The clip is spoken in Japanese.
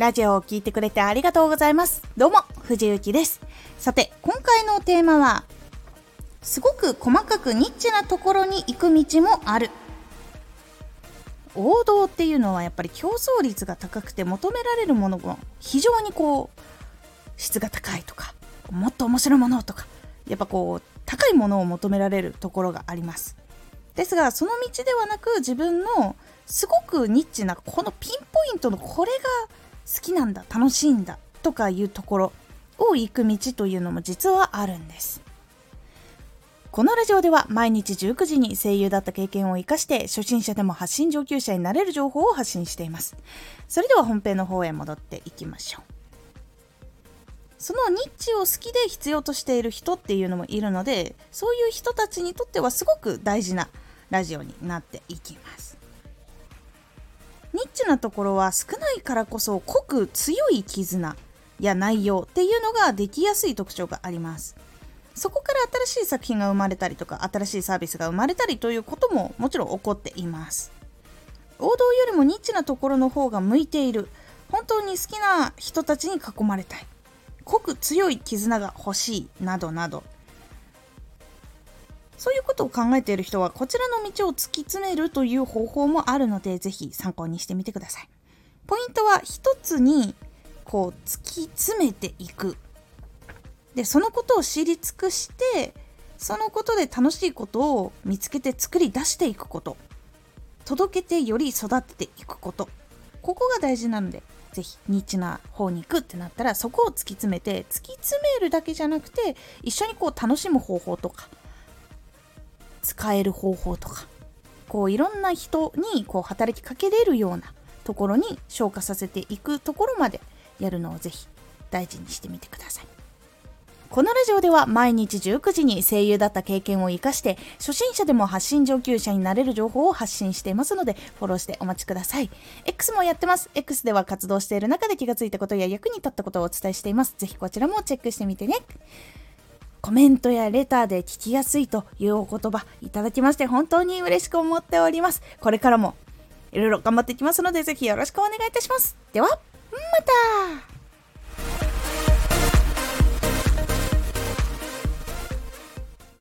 ラジオを聴いてくれてありがとうございます。どうも、藤幸です。さて、今回のテーマは、すごく細かくニッチなところに行く道もある。王道っていうのはやっぱり競争率が高くて求められるものも非常にこう質が高いとかもっと面白いものとかやっぱこう高いものを求められるところがありますですがその道ではなく自分のすごくニッチなこのピンポイントのこれが好きなんだ楽しいんだとかいうところを行く道というのも実はあるんです。このラジオでは毎日19時に声優だった経験を生かして初心者でも発信上級者になれる情報を発信しています。それでは本編の方へ戻っていきましょう。そのニッチを好きで必要としている人っていうのもいるのでそういう人たちにとってはすごく大事なラジオになっていきます。ニッチなところは少ないからこそ濃く強い絆や内容っていうのができやすい特徴があります。そこから新しい作品が生まれたりとか新しいサービスが生まれたりということももちろん起こっています。王道よりもニッチなところの方が向いている本当に好きな人たちに囲まれたい。濃く強い絆が欲しいなどなど。そういうことを考えている人はこちらの道を突き詰めるという方法もあるのでぜひ参考にしてみてください。ポイントは一つにこう突き詰めていく。でそのことを知り尽くしてそのことで楽しいことを見つけて作り出していくこと届けてより育てていくことここが大事なのでぜひニッチな方に行くってなったらそこを突き詰めて突き詰めるだけじゃなくて一緒にこう楽しむ方法とか使える方法とかこういろんな人にこう働きかけれるようなところに消化させていくところまでやるのをぜひ大事にしてみてください。このラジオでは毎日19時に声優だった経験を活かして初心者でも発信上級者になれる情報を発信していますのでフォローしてお待ちください。X もやってます。X では活動している中で気がついたことや役に立ったことをお伝えしています。ぜひこちらもチェックしてみてね。コメントやレターで聞きやすいというお言葉いただきまして本当に嬉しく思っております。これからもいろいろ頑張っていきますのでぜひよろしくお願いいたします。では、また